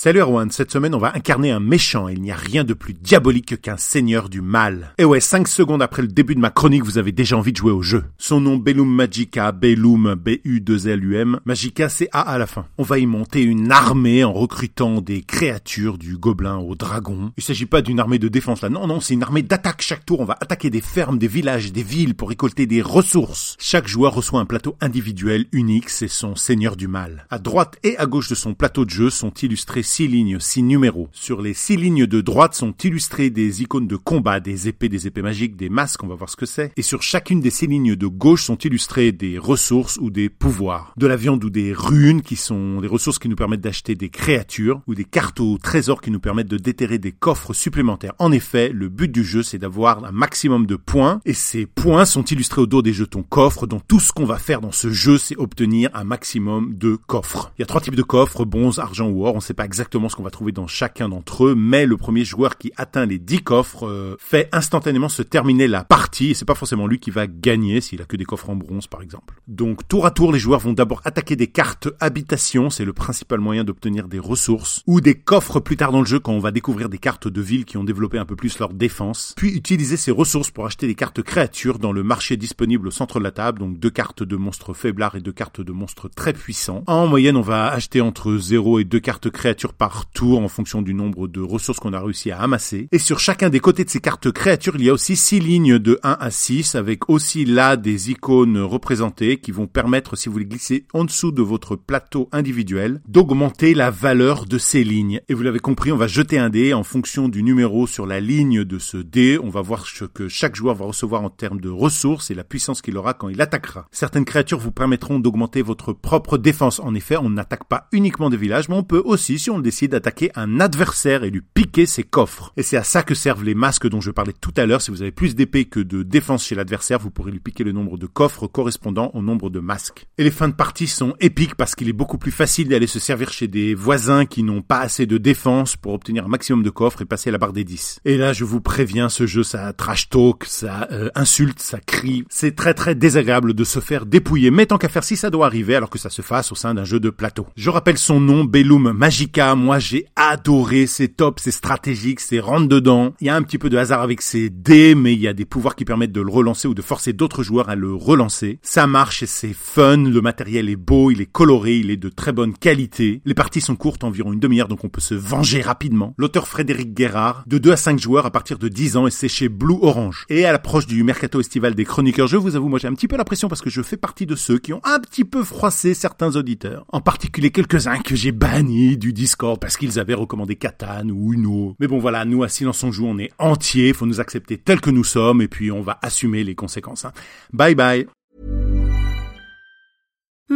Salut Erwan, cette semaine on va incarner un méchant il n'y a rien de plus diabolique qu'un seigneur du mal. Et ouais, 5 secondes après le début de ma chronique, vous avez déjà envie de jouer au jeu. Son nom Bellum Magica, Bellum B-U-2-L-U-M, Magica c'est A à la fin. On va y monter une armée en recrutant des créatures du gobelin au dragon. Il s'agit pas d'une armée de défense là, non non, c'est une armée d'attaque chaque tour. On va attaquer des fermes, des villages, des villes pour récolter des ressources. Chaque joueur reçoit un plateau individuel unique, c'est son seigneur du mal. À droite et à gauche de son plateau de jeu sont illustrés six lignes, six numéros. Sur les six lignes de droite sont illustrées des icônes de combat, des épées, des épées magiques, des masques, on va voir ce que c'est. Et sur chacune des six lignes de gauche sont illustrées des ressources ou des pouvoirs. De la viande ou des runes qui sont des ressources qui nous permettent d'acheter des créatures ou des cartes au trésor qui nous permettent de déterrer des coffres supplémentaires. En effet, le but du jeu c'est d'avoir un maximum de points et ces points sont illustrés au dos des jetons coffres dont tout ce qu'on va faire dans ce jeu c'est obtenir un maximum de coffres. Il y a trois types de coffres, bronze, argent ou or, on sait pas exactement ce qu'on va trouver dans chacun d'entre eux, mais le premier joueur qui atteint les 10 coffres euh, fait instantanément se terminer la partie, et c'est pas forcément lui qui va gagner s'il a que des coffres en bronze par exemple. Donc tour à tour, les joueurs vont d'abord attaquer des cartes habitation, c'est le principal moyen d'obtenir des ressources, ou des coffres plus tard dans le jeu quand on va découvrir des cartes de villes qui ont développé un peu plus leur défense, puis utiliser ces ressources pour acheter des cartes créatures dans le marché disponible au centre de la table, donc deux cartes de monstres faiblards et deux cartes de monstres très puissants. En moyenne, on va acheter entre 0 et 2 cartes créatures par tour en fonction du nombre de ressources qu'on a réussi à amasser. Et sur chacun des côtés de ces cartes créatures, il y a aussi 6 lignes de 1 à 6 avec aussi là des icônes représentées qui vont permettre, si vous les glissez en dessous de votre plateau individuel, d'augmenter la valeur de ces lignes. Et vous l'avez compris, on va jeter un dé en fonction du numéro sur la ligne de ce dé. On va voir ce que chaque joueur va recevoir en termes de ressources et la puissance qu'il aura quand il attaquera. Certaines créatures vous permettront d'augmenter votre propre défense. En effet, on n'attaque pas uniquement des villages, mais on peut aussi, on décide, attaquer un adversaire et lui piquer ses coffres. Et c'est à ça que servent les masques dont je parlais tout à l'heure. Si vous avez plus d'épée que de défense chez l'adversaire, vous pourrez lui piquer le nombre de coffres correspondant au nombre de masques. Et les fins de partie sont épiques parce qu'il est beaucoup plus facile d'aller se servir chez des voisins qui n'ont pas assez de défense pour obtenir un maximum de coffres et passer la barre des 10. Et là, je vous préviens, ce jeu, ça trash talk, ça euh, insulte, ça crie. C'est très très désagréable de se faire dépouiller. Mais tant qu'à faire, si ça doit arriver, alors que ça se fasse au sein d'un jeu de plateau. Je rappelle son nom, Bellum Moi, j'ai adoré, c'est top, c'est stratégique, c'est rentre dedans. Il y a un petit peu de hasard avec ses dés, mais il y a des pouvoirs qui permettent de le relancer ou de forcer d'autres joueurs à le relancer. Ça marche et c'est fun, le matériel est beau, il est coloré, il est de très bonne qualité. Les parties sont courtes, environ une demi-heure, donc on peut se venger rapidement. L'auteur Frédéric Guérard, de 2 à 5 joueurs à partir de 10 ans et c'est chez Blue Orange. Et à l'approche du mercato estival des chroniqueurs, je vous avoue, moi j'ai un petit peu la pression parce que je fais partie de ceux qui ont un petit peu froissé certains auditeurs. En particulier quelques-uns que j'ai bannis du Parce qu'ils avaient recommandé Catan ou Uno. Mais bon voilà, nous à Silence on joue, on est entier, faut nous accepter tels que nous sommes et puis on va assumer les conséquences. Hein. Bye bye.